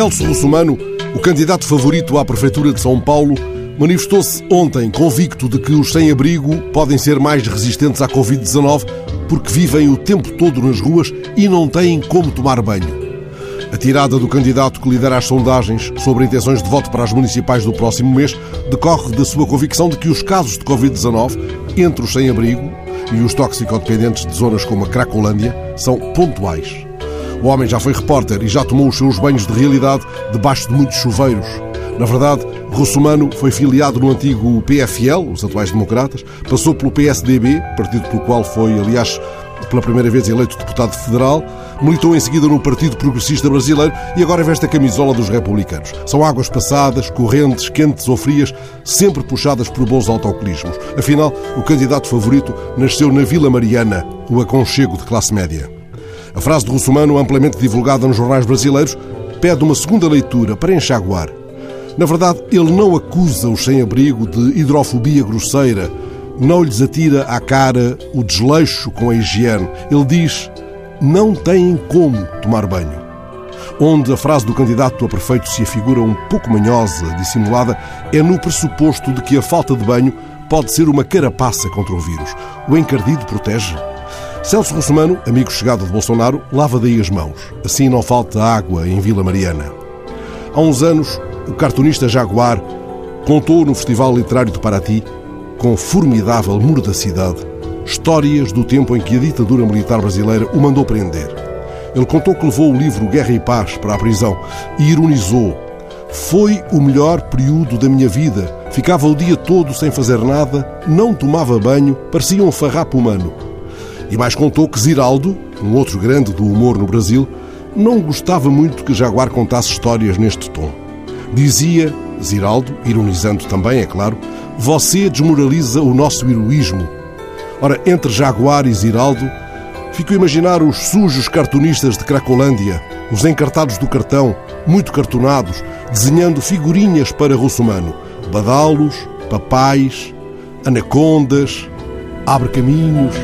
Celso Russomano, o candidato favorito à Prefeitura de São Paulo, manifestou-se ontem convicto de que os sem-abrigo podem ser mais resistentes à Covid-19 porque vivem o tempo todo nas ruas e não têm como tomar banho. A tirada do candidato que lidera as sondagens sobre intenções de voto para as municipais do próximo mês decorre da sua convicção de que os casos de Covid-19 entre os sem-abrigo e os toxicodependentes de zonas como a Cracolândia são pontuais. O homem já foi repórter e já tomou os seus banhos de realidade debaixo de muitos chuveiros. Na verdade, Russomano foi filiado no antigo PFL, os atuais democratas, passou pelo PSDB, partido pelo qual foi, aliás, pela primeira vez eleito deputado federal, militou em seguida no Partido Progressista Brasileiro e agora veste a camisola dos republicanos. São águas passadas, correntes, quentes ou frias, sempre puxadas por bons autocolismos. Afinal, o candidato favorito nasceu na Vila Mariana, o aconchego de classe média. A frase de Russomano, amplamente divulgada nos jornais brasileiros, pede uma segunda leitura para enxaguar. Na verdade, ele não acusa os sem-abrigo de hidrofobia grosseira, não lhes atira à cara o desleixo com a higiene. Ele diz: não têm como tomar banho. Onde a frase do candidato a prefeito se afigura um pouco manhosa, dissimulada, é no pressuposto de que a falta de banho pode ser uma carapaça contra o vírus. O encardido protege. Celso Russomano, amigo chegado de Bolsonaro, lava daí as mãos. Assim não falta água em Vila Mariana. Há uns anos, o cartunista Jaguar contou no Festival Literário de Paraty, com formidável mordacidade, histórias do tempo em que a ditadura militar brasileira o mandou prender. Ele contou que levou o livro Guerra e Paz para a prisão e ironizou. Foi o melhor período da minha vida. Ficava o dia todo sem fazer nada, não tomava banho, parecia um farrapo humano. E mais contou que Ziraldo, um outro grande do humor no Brasil, não gostava muito que Jaguar contasse histórias neste tom. Dizia, Ziraldo, ironizando também, é claro, você desmoraliza o nosso heroísmo. Ora, entre Jaguar e Ziraldo, fico a imaginar os sujos cartunistas de Cracolândia, os encartados do cartão, muito cartonados, desenhando figurinhas para Russomano. Badalos, papais, anacondas, abre caminhos.